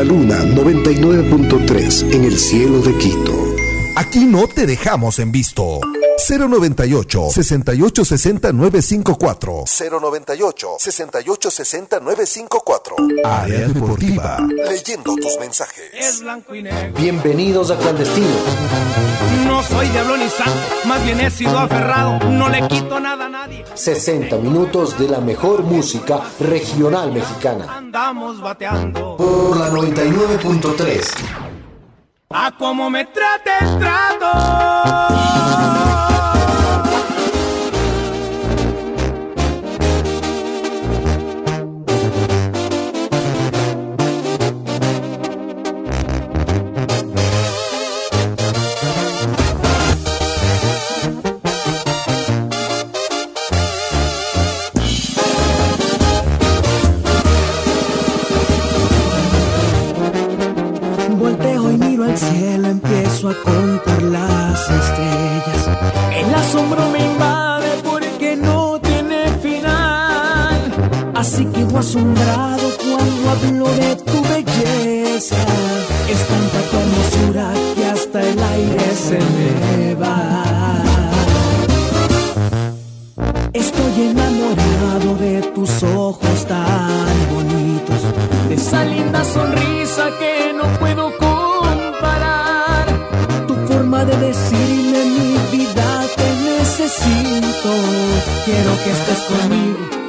la Luna 99.3 en el cielo de Quito. Aquí no te dejamos en visto. 098 6860 954 098 6860 954 Área Deportiva. Leyendo tus mensajes. Es blanco y negro. Bienvenidos a Clandestino. No soy diablo ni santo Más bien he sido aferrado. No le quito nada a nadie. 60 minutos de la mejor música regional mexicana. Andamos bateando. Por la 99.3 A como me trate el trato. asombrado cuando hablo de tu belleza. Es tanta tu hermosura que hasta el aire se me va. Estoy enamorado de tus ojos tan bonitos, de esa linda sonrisa que no puedo comparar. Tu forma de decirme mi vida te necesito, quiero que estés conmigo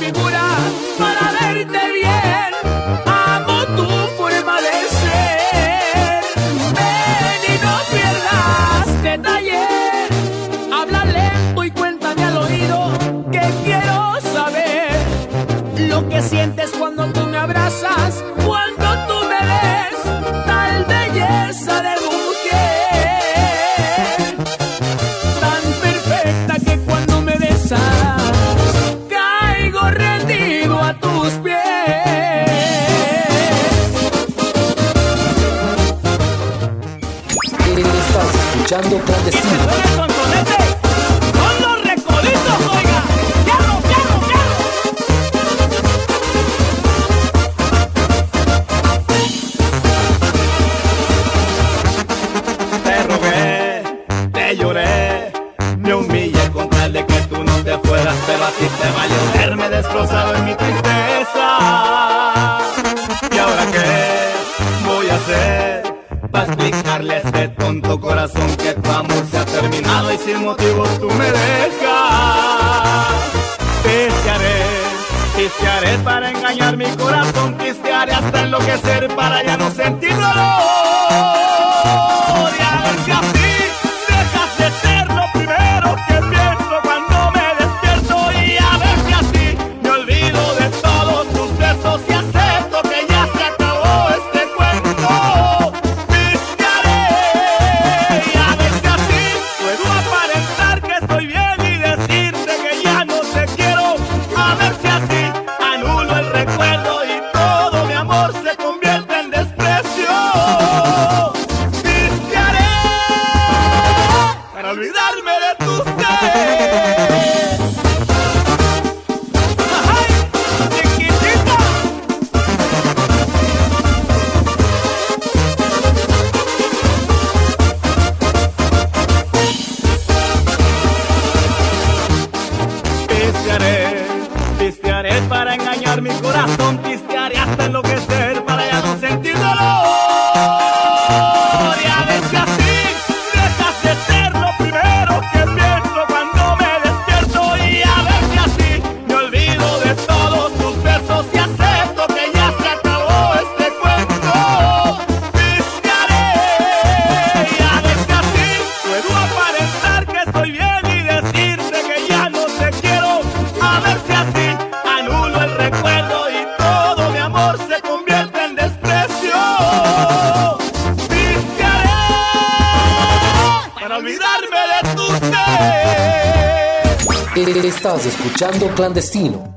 figura. Escuchando Clandestino,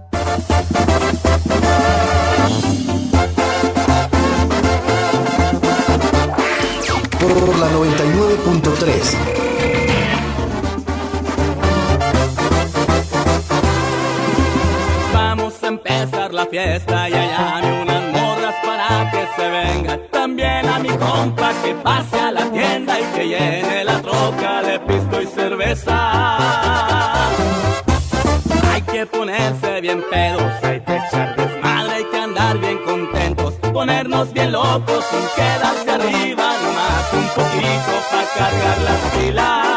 ponernos bien locos sin quedarse arriba, nomás un poquito para cargar las pilas.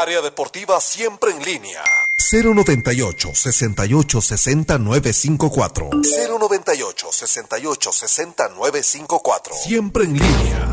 Área deportiva siempre en línea. 098 68 60 954. 098 68 60 954. Siempre en línea.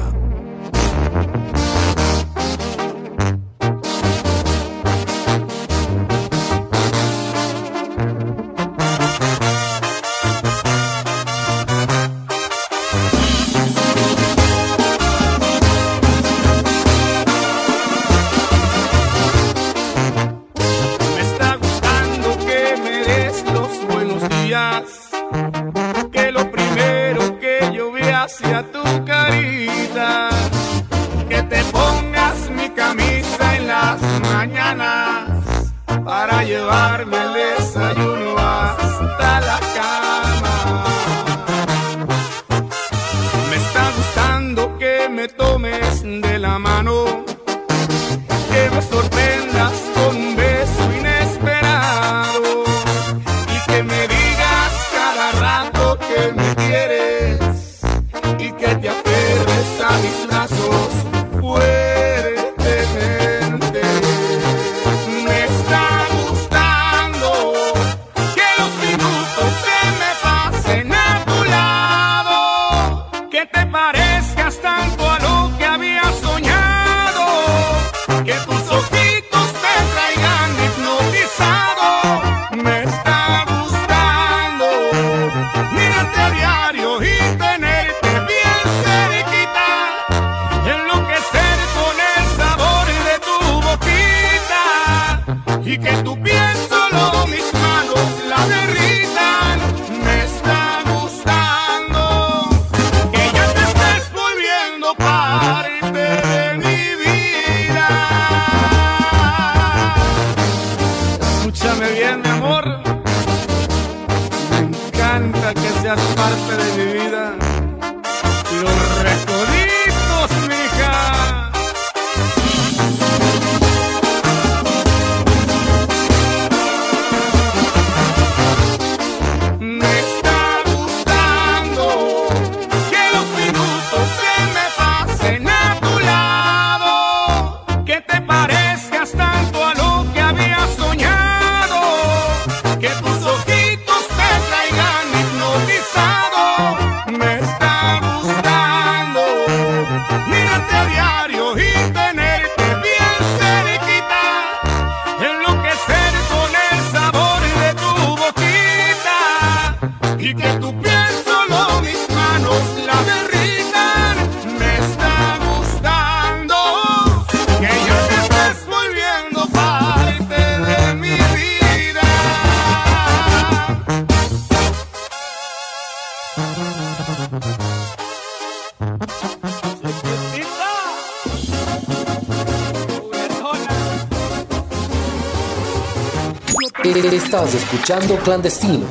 Escuchando Clandestino.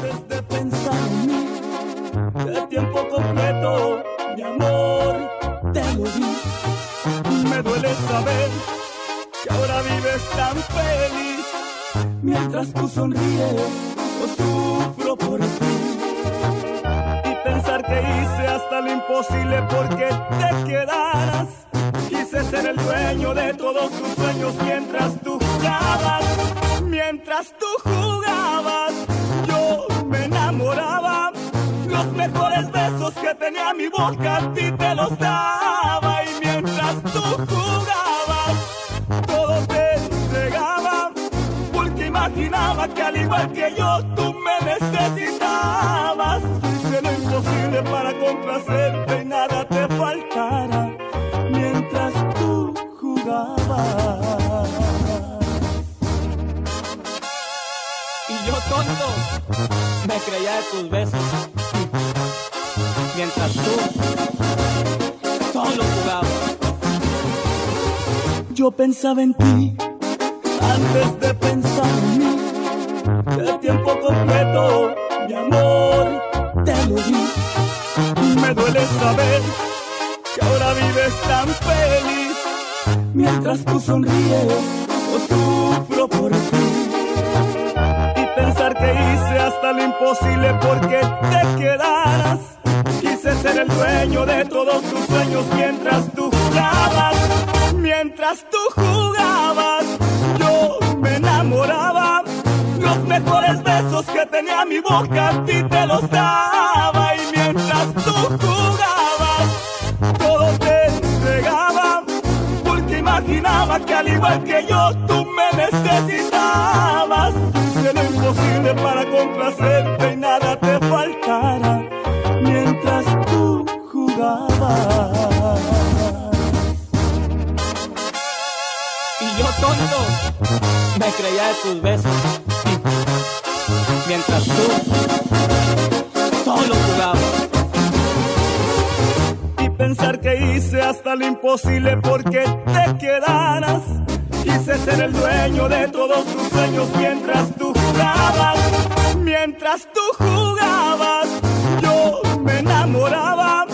de tiempo completo, mi amor, te lo di. Me duele saber que ahora vives tan feliz. Mientras tú sonríes, yo sufro por ti. Y pensar que hice hasta lo imposible porque te quedaras. Quise ser el dueño de todos tus sueños mientras tú jugabas. Mientras tú jugabas, yo me enamoraba. Los mejores besos que tenía mi boca a ti te los daba. Y mientras tú jugabas, todo te entregaba. Porque imaginaba que al igual que yo, tú tus besos. Mientras tú solo jugabas. Yo pensaba en ti antes de pensar en mí. De tiempo completo, mi amor, te lo di. Me duele saber que ahora vives tan feliz. Mientras tú sonríes, yo sufro por ti. Hasta lo imposible porque te quedaras. Quise ser el dueño de todos tus sueños mientras tú jugabas. Mientras tú jugabas, yo me enamoraba. Los mejores besos que tenía mi boca a ti te los daba. Y mientras tú jugabas, todo te entregaba. Porque imaginaba que al igual que yo, tú me necesitabas. De tus besos. Mientras tú solo jugabas. y pensar que hice hasta lo imposible porque te quedaras. Quise ser el dueño de todos tus sueños mientras tú jugabas. Mientras tú jugabas, yo me enamoraba.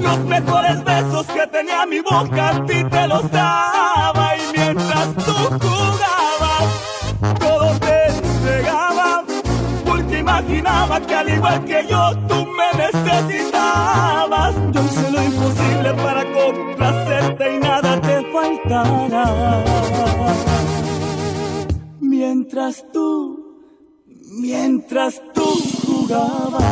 Los mejores besos que tenía mi boca a ti te los daba. Igual que yo, tú me necesitabas. Yo hice lo imposible para complacerte y nada te faltara. Mientras tú, mientras tú jugabas.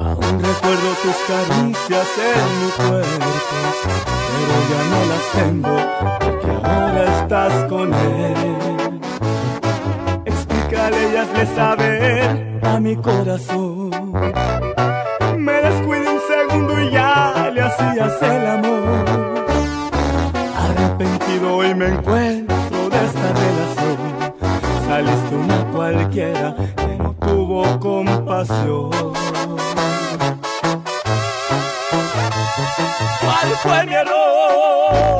Aún recuerdo tus caricias en mi cuerpo, pero ya no las tengo porque ahora estás con él. Explícame hazle saber a mi corazón. Me descuide un segundo y ya le hacías el amor. Arrepentido y me encuentro de esta relación. Saliste una cualquiera tuvo compasión. ¿Cuál fue mi error?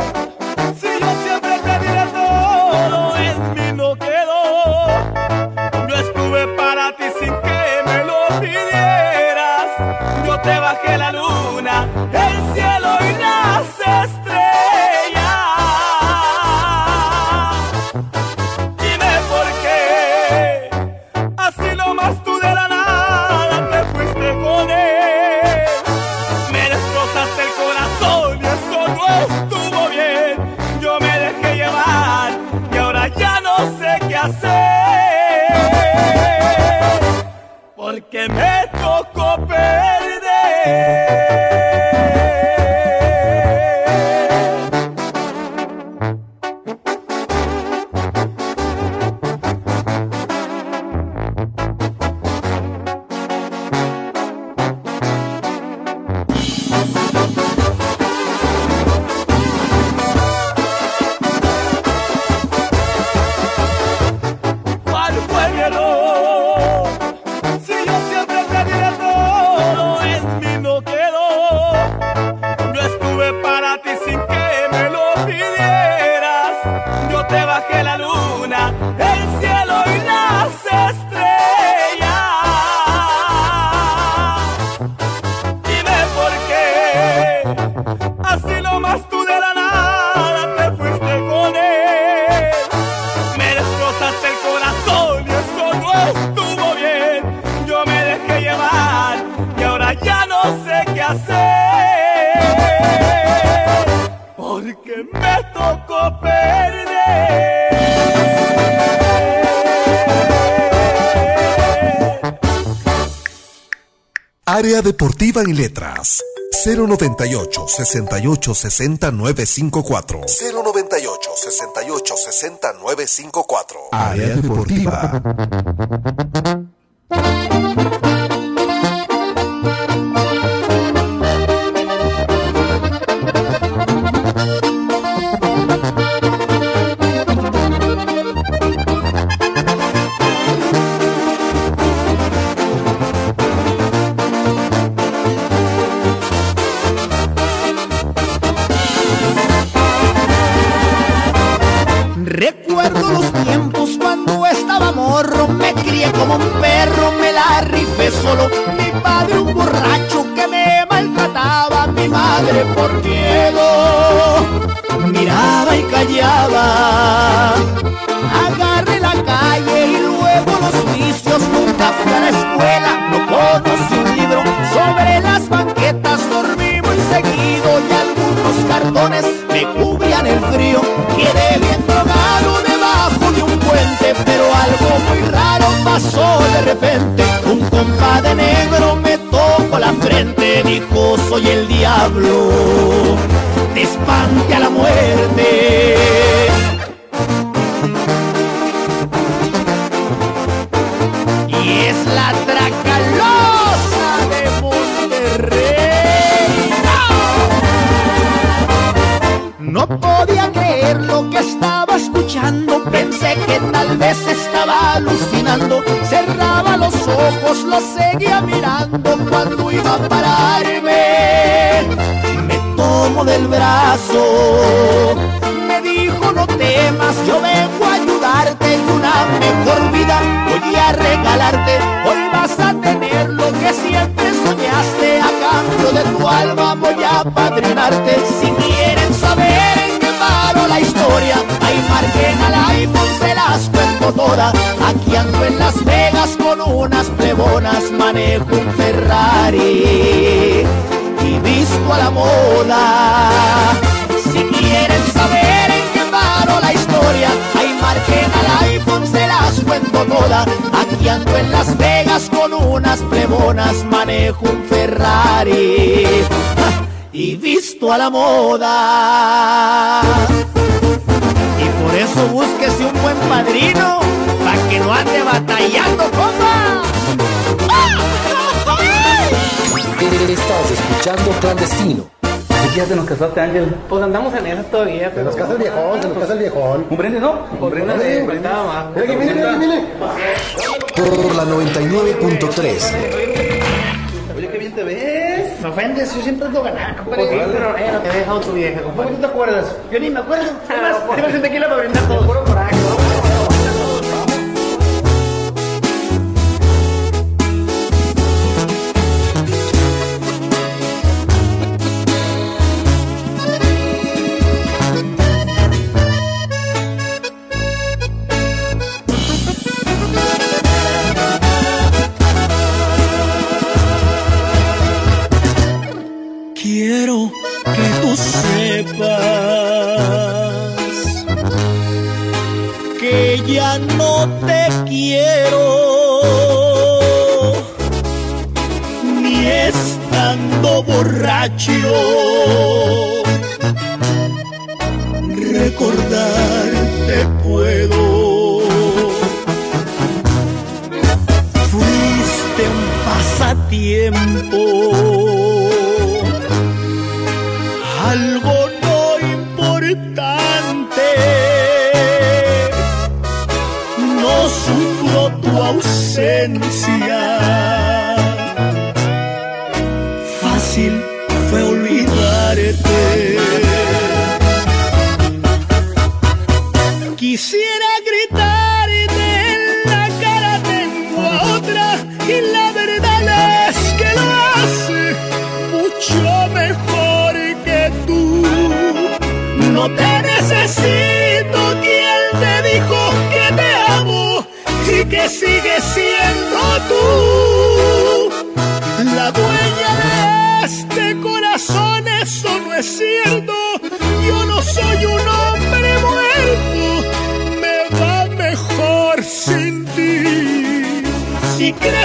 Me Deportiva en Letras. 098 68 60 954 098 68 60 954 Área Deportiva. Soy el diablo, te espante a la muerte. Y es la tracalosa de Monterrey. No podía creer lo que estaba escuchando. Pensé que tal vez estaba alucinando. Cerraba los ojos, lo seguía mirando cuando iba a pararme. Del brazo. Me dijo no temas, yo vengo a ayudarte en una mejor vida. Voy a regalarte, hoy vas a tener lo que siempre soñaste. A cambio de tu alma voy a padrinarte. Si quieren saber en qué paro la historia, ahí marquen al iPhone, se las cuento todas. Aquí ando en Las Vegas con unas plebonas, manejo un Ferrari y visto a la moda. Si quieren saber en qué paro la historia, ahí marquen al iPhone, se las cuento todas. Aquí ando en Las Vegas con unas plebonas, manejo un Ferrari y visto a la moda. Y Por eso búsquese un buen padrino, para que no ande batallando, compa. Estás escuchando Clandestino. ¿Y ya te nos casaste, Ángel? Pues andamos en eso todavía, Se pero... nos casa el viejón, se nos casa el viejón. ¿Un brindis, no? Más. Mira que viene, mira que viene. Por la 99.3. Oye, qué bien te ves. Me ofendes, yo siempre ando ganando, Pues sí, compadre. pero eh, no te he dejado tu vieja, ¿Cómo tú te acuerdas? Yo ni me acuerdo. Además, pues. tírame un tequila para brindar todo. Borracho.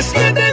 Si crees que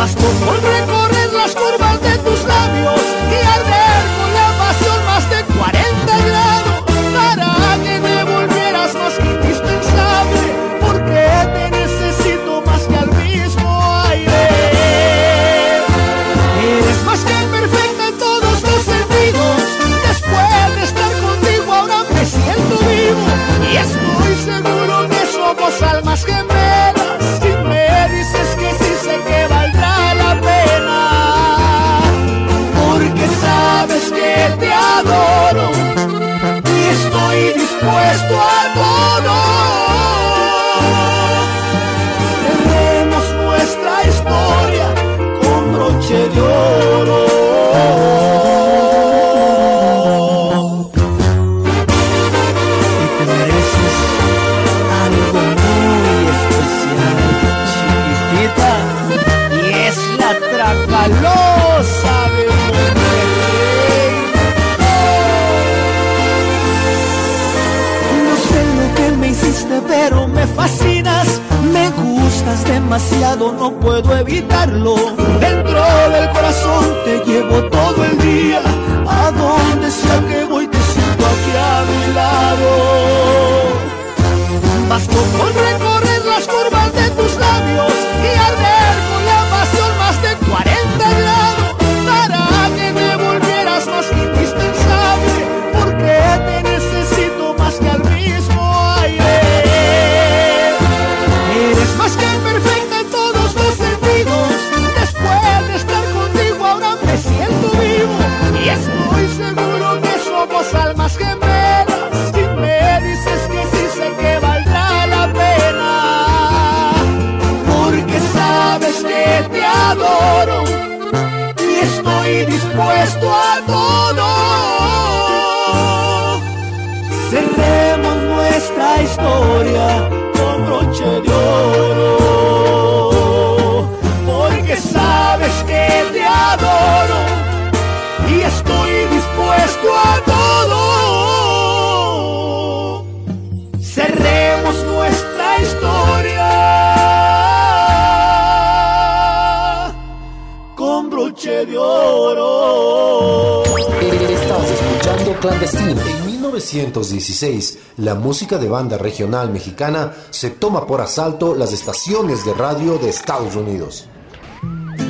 Por recorrer las curvas de tus labios y arder dispuesto a todo. Cerremos nuestra historia con broche de oro. Y te mereces algo muy especial, chiquitita. Y es la tracalosa no puedo evitarlo. Dentro del corazón te llevo todo el día. A donde sea que voy, te siento aquí a mi lado. Basto con Clandestino. En 1916, la música de banda regional mexicana se toma por asalto las estaciones de radio de Estados Unidos.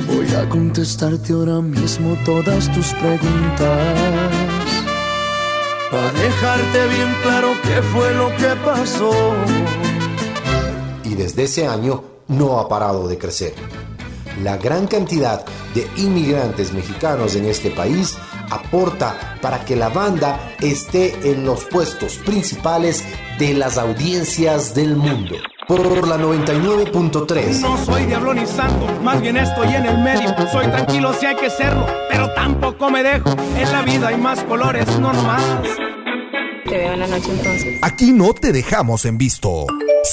Voy a contestarte ahora mismo todas tus preguntas. Para dejarte bien claro qué fue lo que pasó. y desde ese año no ha parado de crecer. La gran cantidad de inmigrantes mexicanos en este país aporta para que la banda esté en los puestos principales de las audiencias del mundo. Por la 99.3. No soy diablo ni santo, más bien estoy en el medio. Soy tranquilo si hay que serlo, pero tampoco me dejo. En la vida hay más colores, no nomás. Te veo en la noche entonces. Aquí no te dejamos en visto.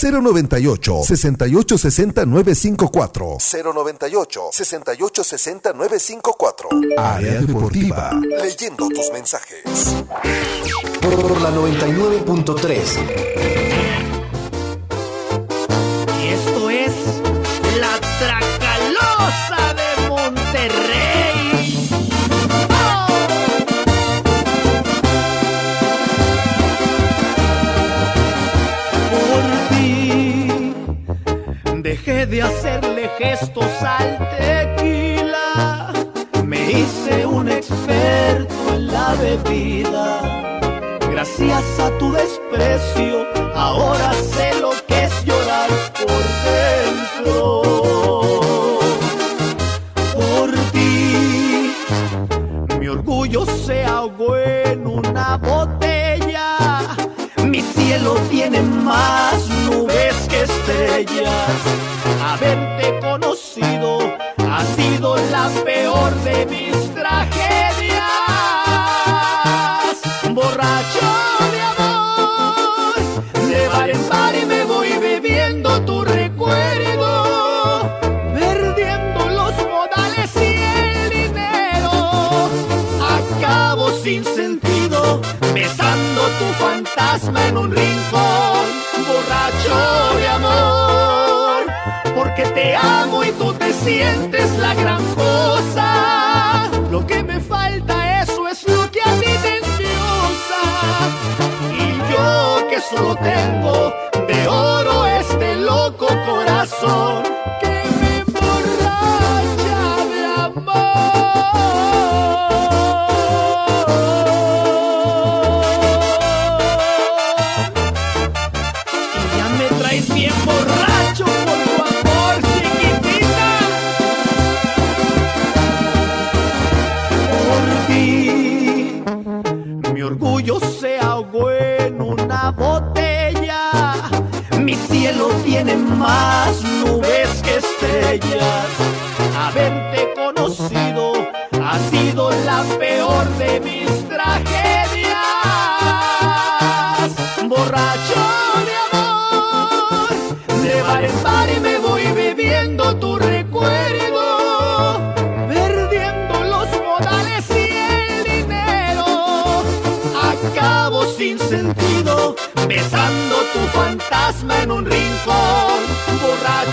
098 68 60 954 098 68 60 954 Área Deportiva. Leyendo tus mensajes. Por la 99.3. dejé de hacerle gestos al tequila. Me hice un experto en la bebida. Gracias a tu desprecio, ahora sé lo que es llorar Haberte conocido ha sido la peor de mis sientes la gran cosa. Lo que me falta, eso es lo que a ti te endiosa. Y yo que solo tengo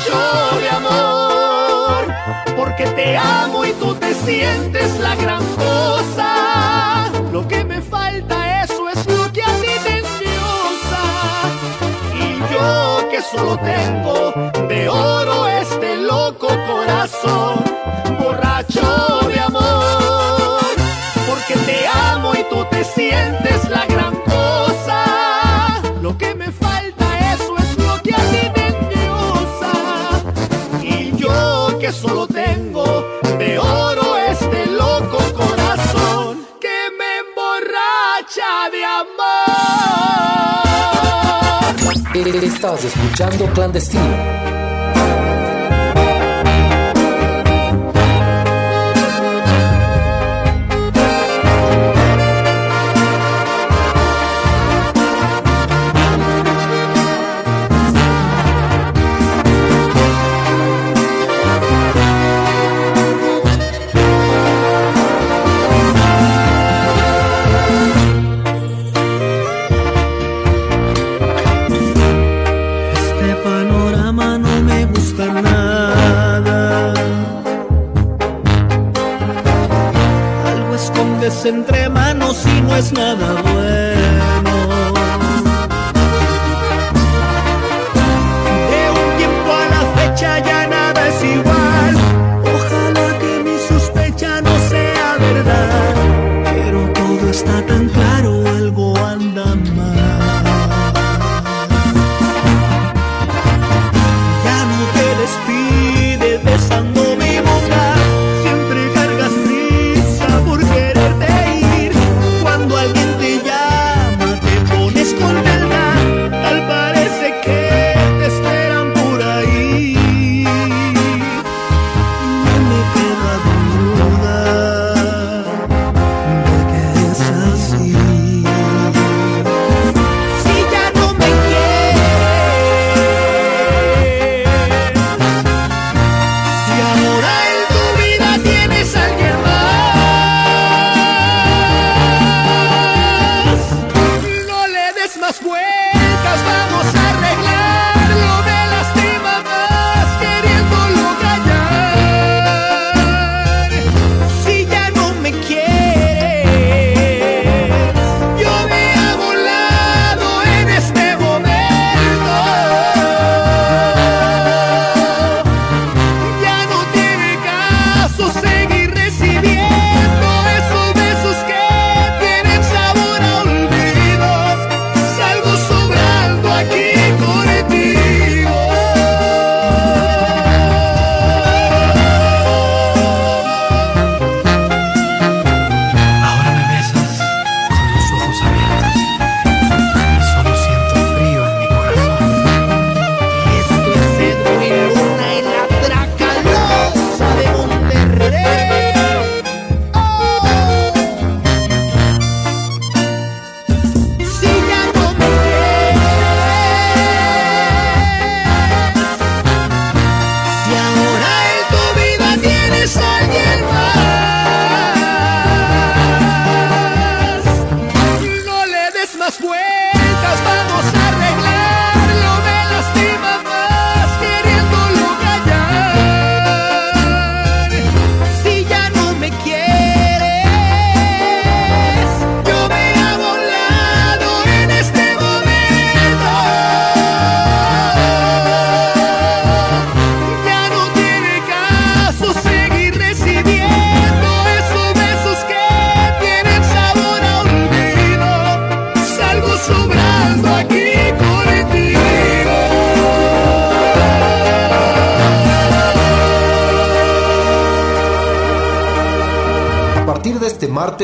mucho de amor, porque te amo y tú te sientes la gran cosa. Lo que me falta, eso es lo que a ti te endiosa. Y yo que solo tengo de oro este loco corazón, borracho de amor, porque te amo y tú te sientes la gran Estás escuchando Clandestino.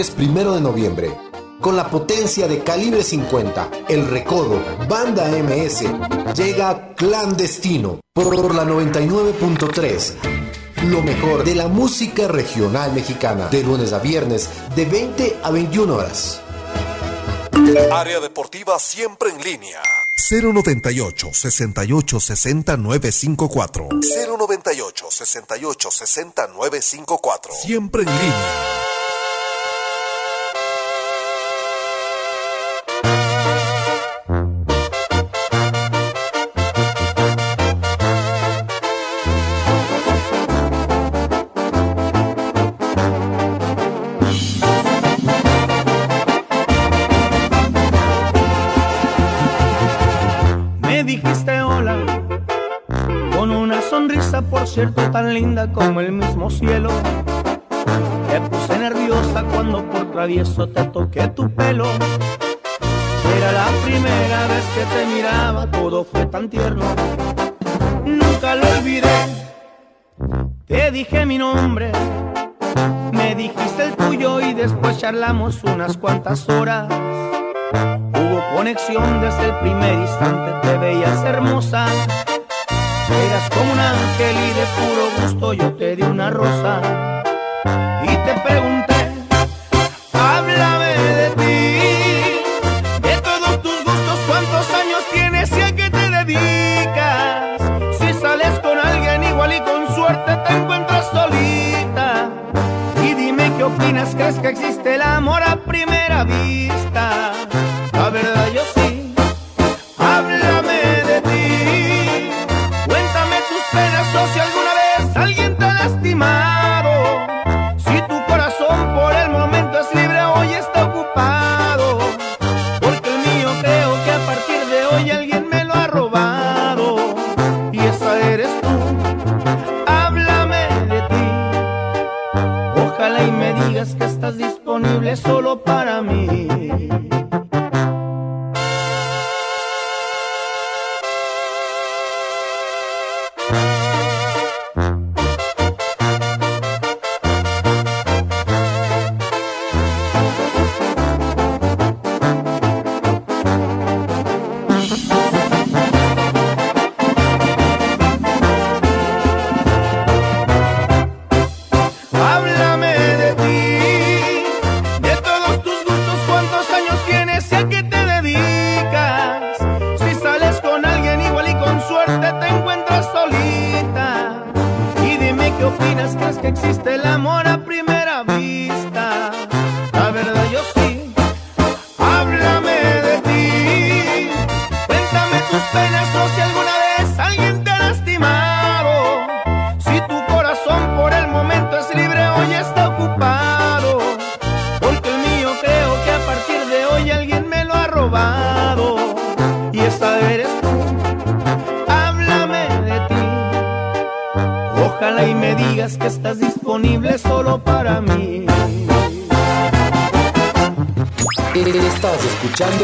martes 1 de noviembre. Con la potencia de calibre 50, El Recodo, Banda MS, llega Clandestino por la 99.3. Lo mejor de la música regional mexicana, de lunes a viernes, de 20 a 21 horas. Área deportiva siempre en línea. 098 68 60 954. 098 68 60 954. Siempre en línea. Linda como el mismo cielo. Te puse nerviosa cuando por travieso te toqué tu pelo. Era la primera vez que te miraba, todo fue tan tierno. Nunca lo olvidé. Te dije mi nombre, me dijiste el tuyo y después charlamos unas cuantas horas. Hubo conexión desde el primer instante, te veías hermosa Eras como un ángel y de puro gusto yo te di una rosa y te pregunté, háblame de ti, de todos tus gustos, cuántos años tienes y a qué te dedicas. Si sales con alguien igual y con suerte te encuentras solita. Y dime qué opinas, crees que existe el amor a primera vista. La verdad yo sí, solo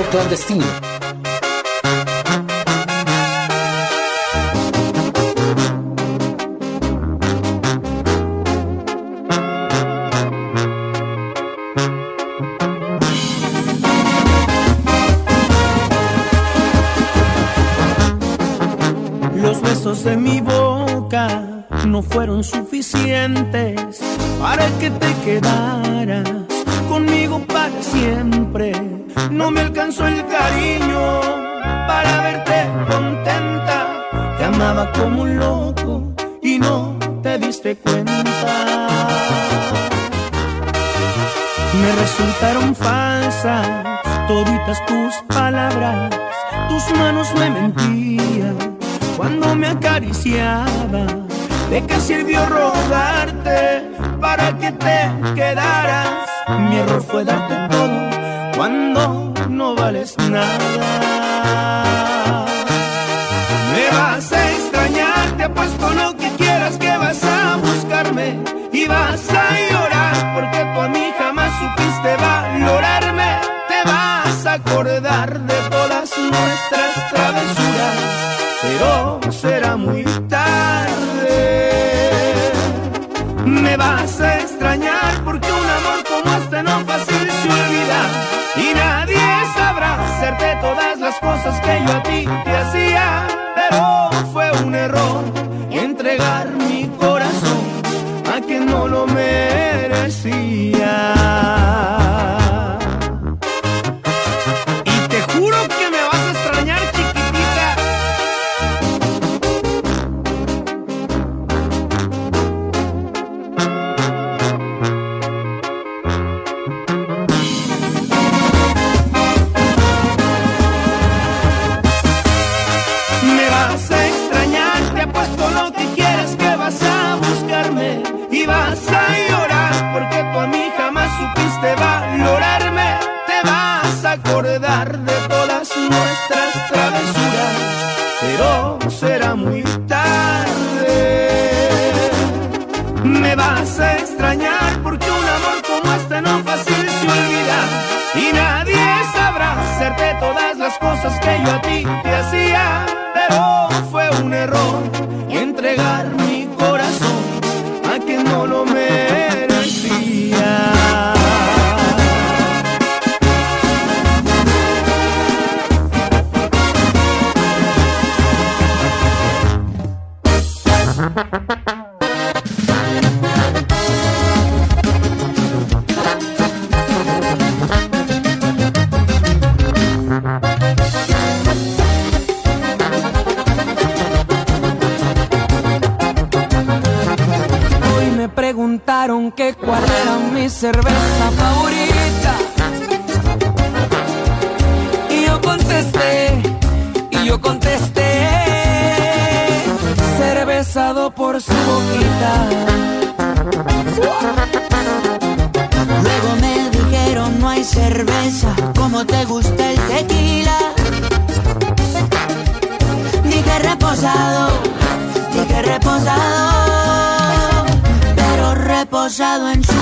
clandestino. Me vas a extrañar, te apuesto lo que quieras que vas a buscarme y vas a cerveza favorita. Y yo contesté, y yo contesté, ser besado por su boquita. Luego me dijeron no hay cerveza, como te gusta el tequila. Dije reposado, dije reposado, pero reposado en su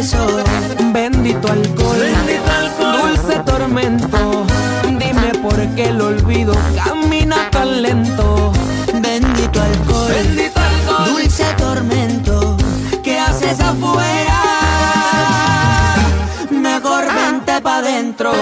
Bendito alcohol, Bendito dulce tormento. Dime por qué el olvido camina tan lento. Bendito alcohol, Bendito alcohol, dulce tormento. ¿Qué haces afuera? Mejor vente pa' dentro.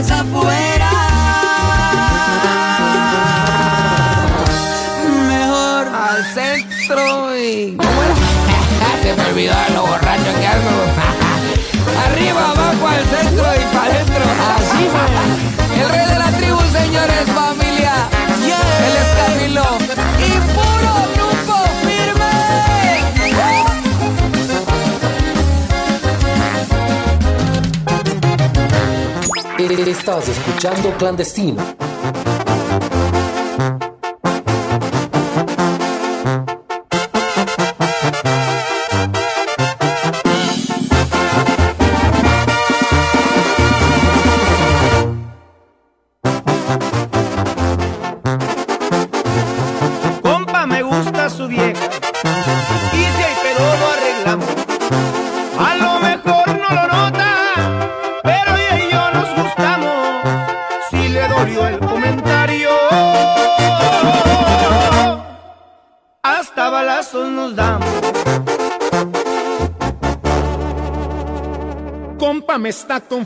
mais foi. Estás escuchando Clandestino.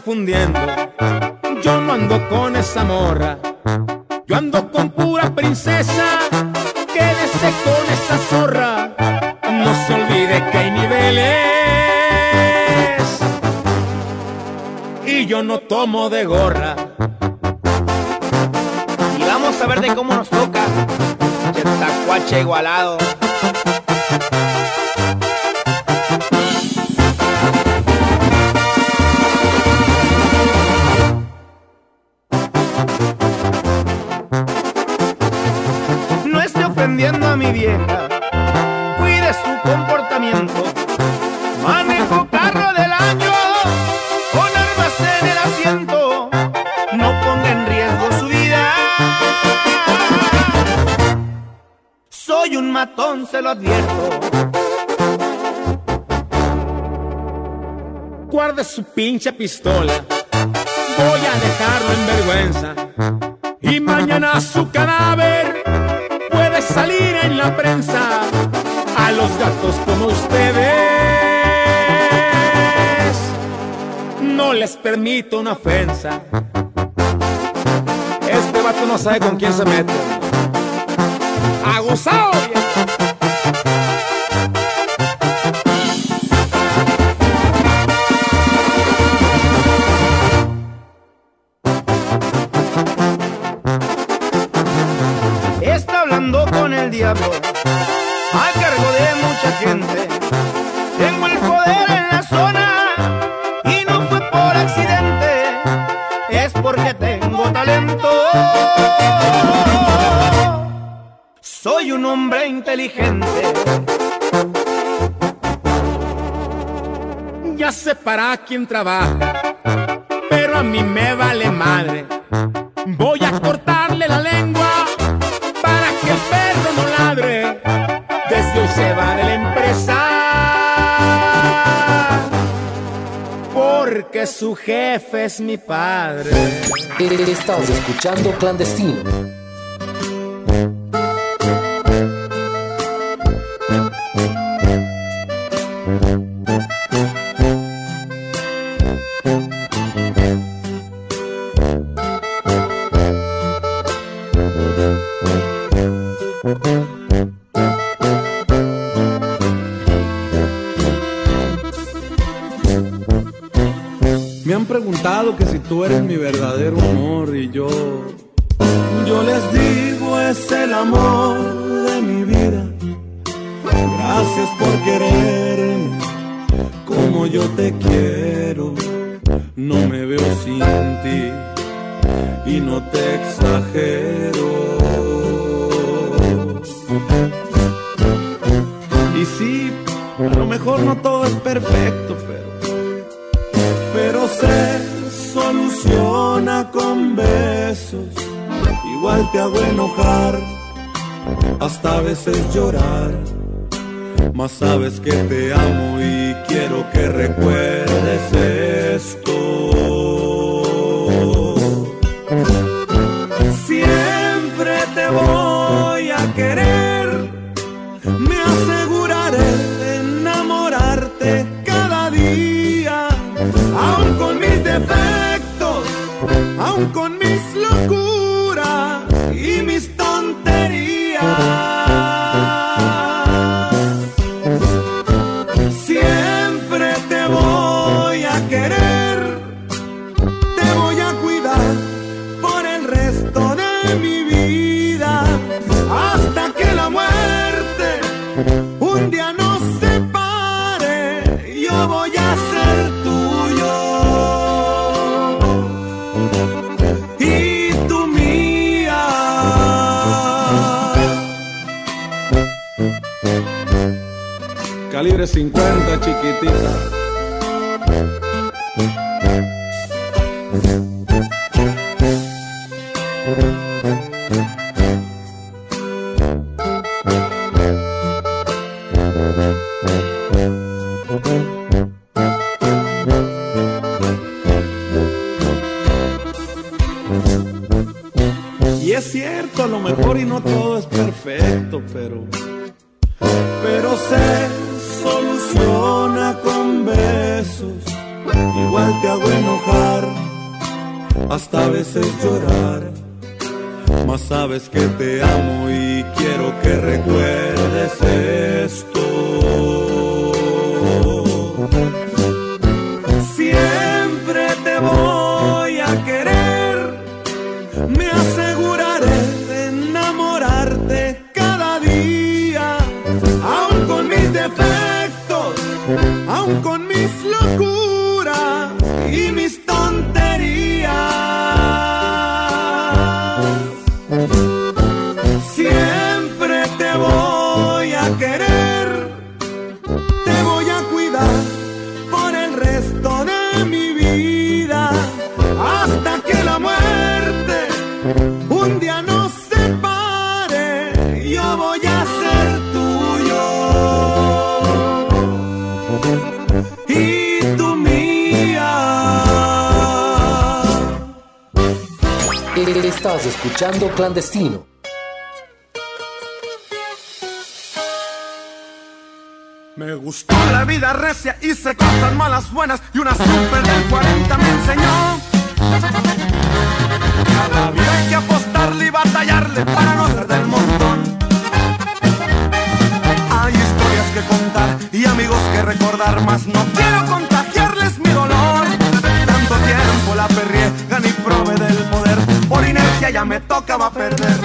Confundiendo. Yo no ando con esa morra. Yo ando con pura princesa. Quédese con esa zorra. No se olvide que hay niveles. Y yo no tomo de gorra. Y vamos a ver de cómo nos toca. Tacuache igualado. No esté ofendiendo a mi vieja. Cuide su comportamiento. Manejo carro del año con armas en el asiento. No ponga en riesgo su vida. Soy un matón, se lo advierto. Guarde su pinche pistola. Voy a dejarlo en vergüenza. Y mañana su cadáver puede salir en la prensa a los gatos como ustedes. No les permito una ofensa. Este vato no sabe con quién se mete. ¡Aguzado! Diablo a cargo de mucha gente. Tengo el poder en la zona y no fue por accidente, es porque tengo talento. Soy un hombre inteligente. Ya sé para quién trabaja, pero a mí me vale madre. Jefe es mi padre. Estás escuchando Clandestino. Tú eres mi verdadero Y es cierto, a lo mejor y no todo es perfecto, pero sabes que voy a ser tuyo y tú mía. Estás escuchando Clandestino. Me gustó la vida recia, hice cosas malas, buenas y una super del 40 me enseñó. Cada vida hay que apostarle y batallarle para no ser del montón. Que recordar, más no quiero contagiarles mi dolor. Tanto tiempo la perrié, gané y probé del poder, por inercia ya me tocaba perder.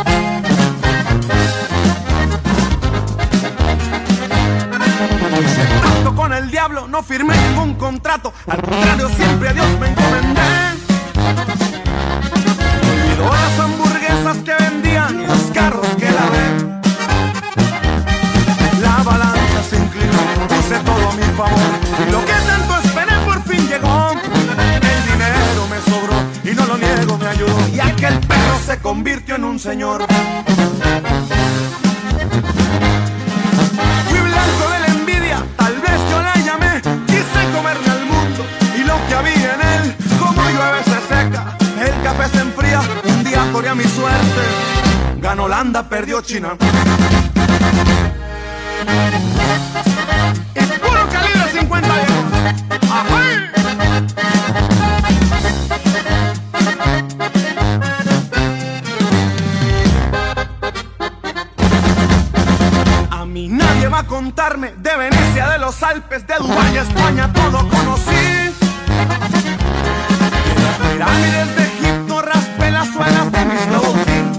Hice pacto con el diablo, no firmé ningún contrato. Al contrario, siempre a Dios me encomendé. Se convirtió en un señor. Fui blanco de la envidia, tal vez yo la llamé. Quise comerme al mundo y lo que había en él, como llueve se seca. El café se enfría, un día corría mi suerte. Ganó Holanda, perdió China. Va a contarme de Venecia, de los Alpes, de Dubái, España, todo conocí. Las pirámides de Egipto raspé las suelas de mis Louboutin.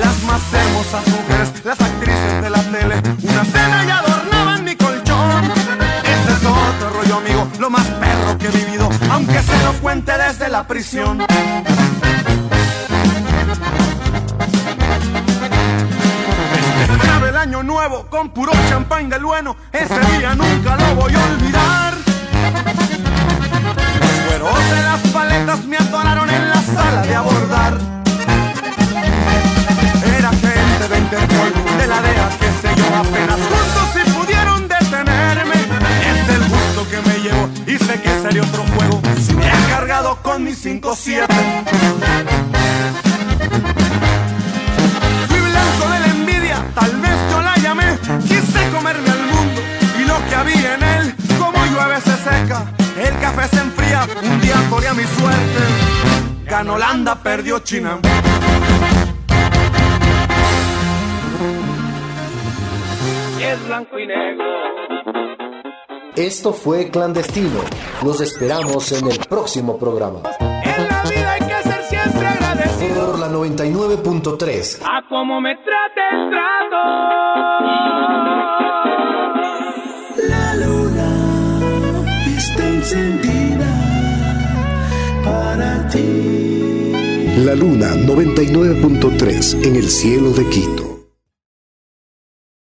Las más hermosas mujeres, las actrices de la tele, una cena y adornaban mi colchón. Ese es otro rollo, amigo, lo más perro que he vivido, aunque se lo cuente desde la prisión. Año nuevo con puro champán del bueno, ese día nunca lo voy a olvidar. Los cueros de las paletas me atoraron en la sala de abordar. Era gente de Interpol, de la DEA, que sé yo, apenas juntos si pudieron detenerme. Es el gusto que me llevo y sé que sería otro juego si me han cargado con mi 5-7. Día mi suerte. Ganó Holanda, perdió China. es blanco y negro. Esto fue Clandestino. Los esperamos en el próximo programa. En la vida hay que ser siempre agradecido. Por la 99.3. A como me trate el trato. La luna está encendida La Luna 99.3 en el cielo de Quito.